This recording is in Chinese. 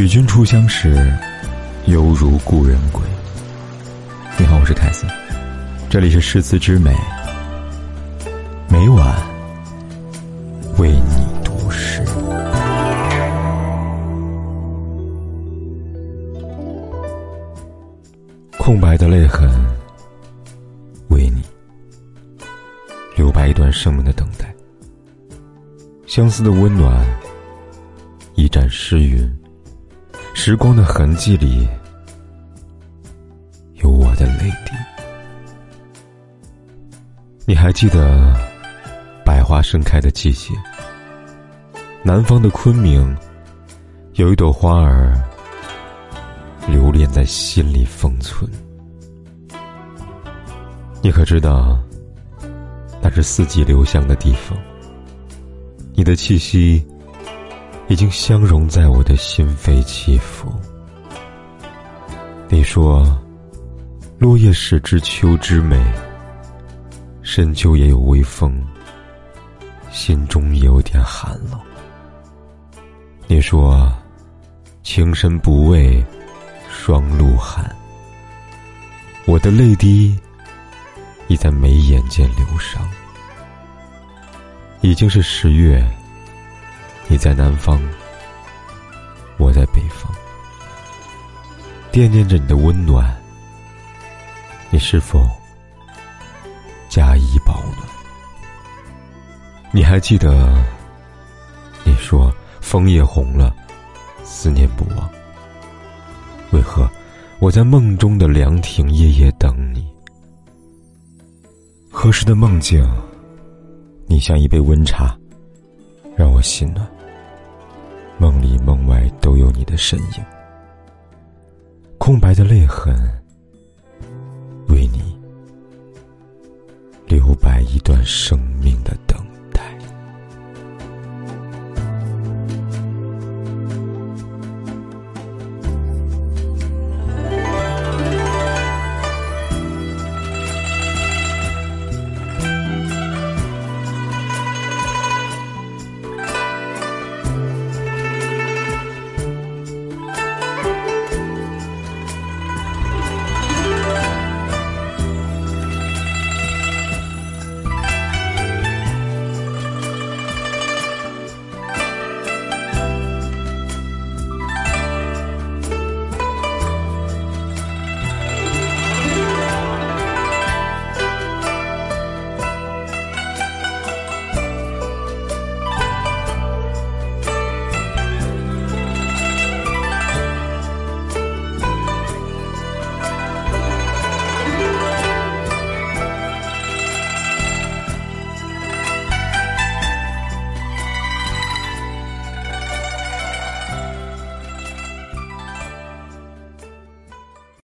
与君初相识，犹如故人归。你好，我是凯斯，这里是诗词之美，每晚为你读诗。空白的泪痕，为你留白一段生命的等待。相思的温暖，一盏诗云。时光的痕迹里，有我的泪滴。你还记得百花盛开的季节？南方的昆明，有一朵花儿留恋在心里封存。你可知道，那是四季留香的地方？你的气息已经相融在我的心扉起伏。你说，落叶始知秋之美，深秋也有微风，心中也有点寒冷。你说，情深不畏霜露寒，我的泪滴已在眉眼间流伤。已经是十月，在南方，我在北方，惦念着你的温暖。你是否加以保暖？你还记得你说枫叶红了，思念不忘。为何我在梦中的凉亭夜夜等你？何时的梦境？你像一杯温茶，让我心暖。梦里梦外都有你的身影。空白的泪痕，为你留白一段生。